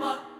Coming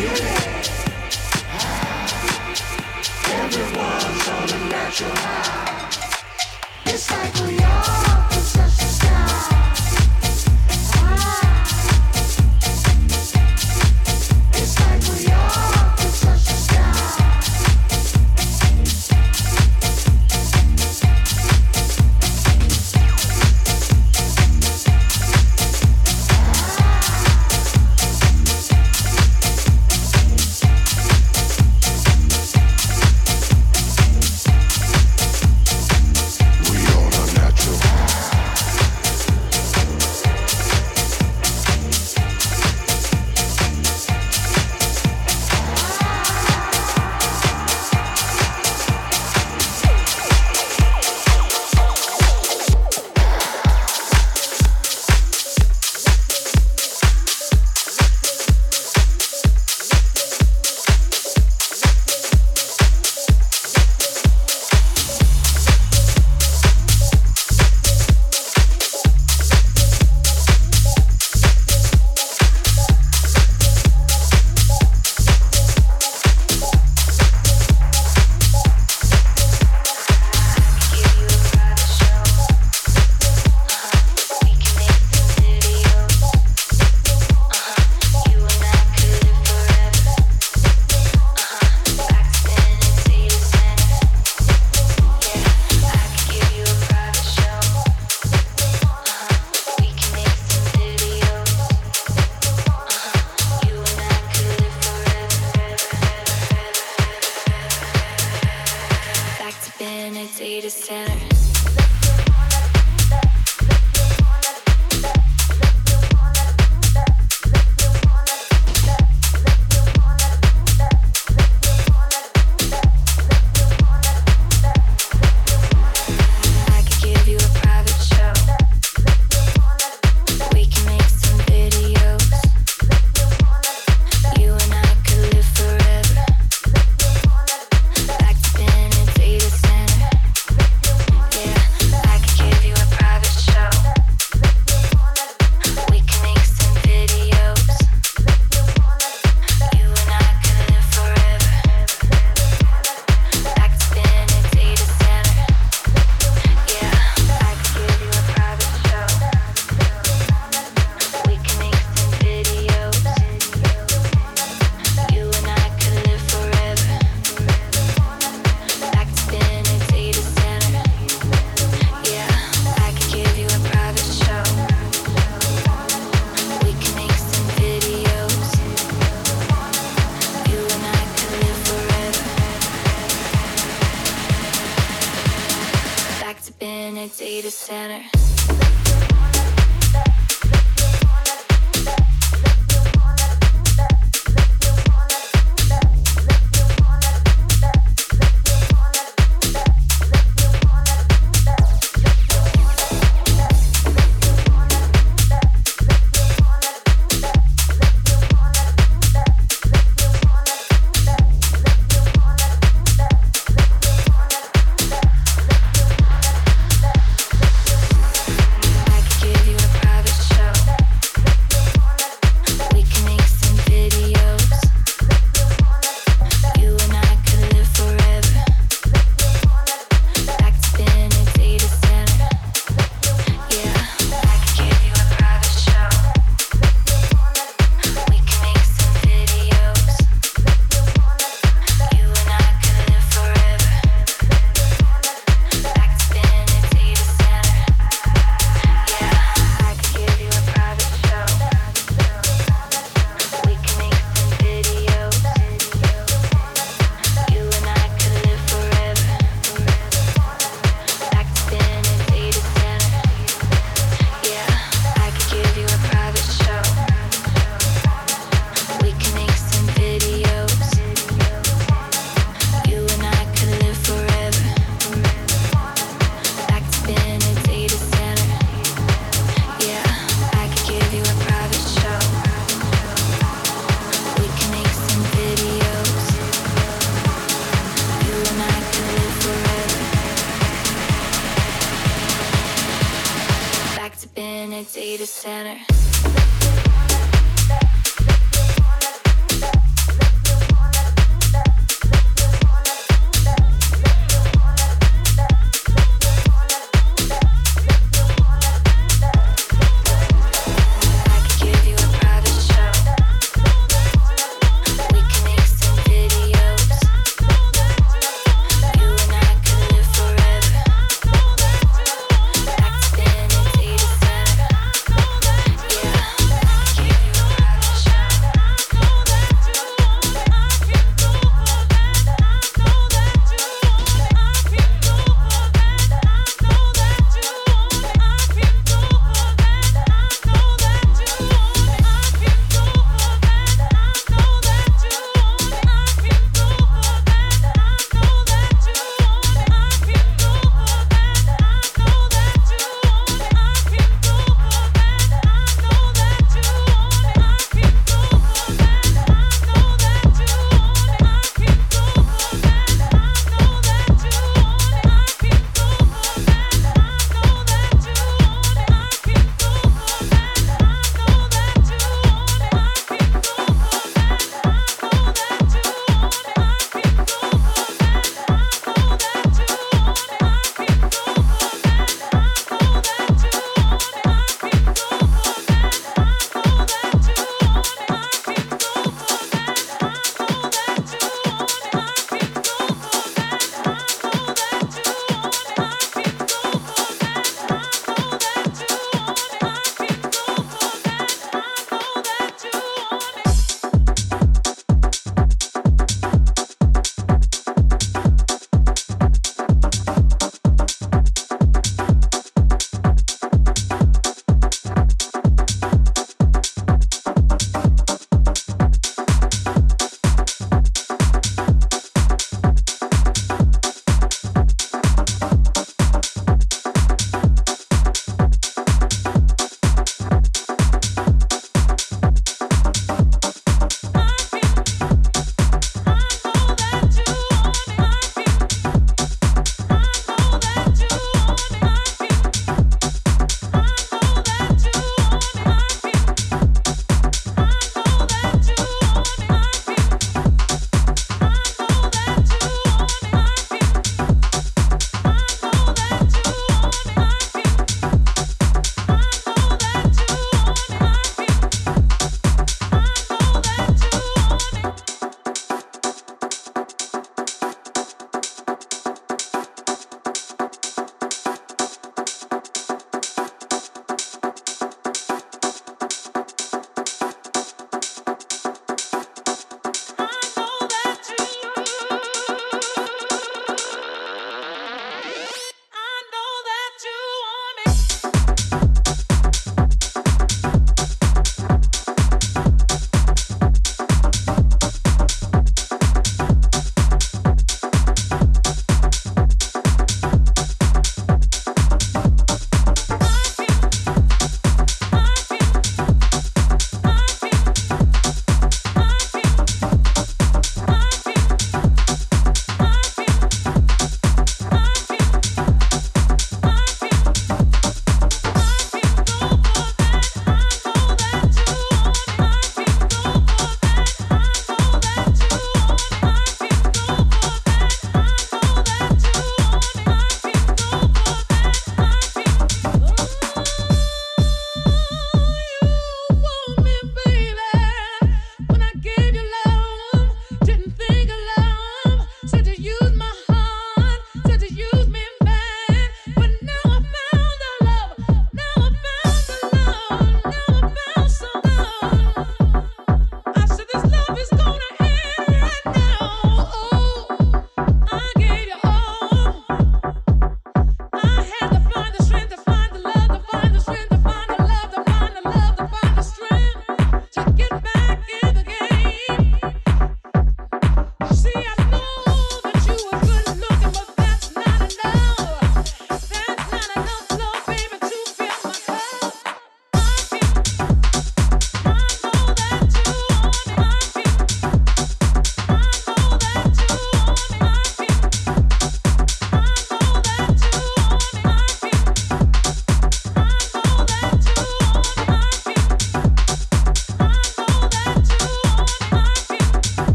Radio.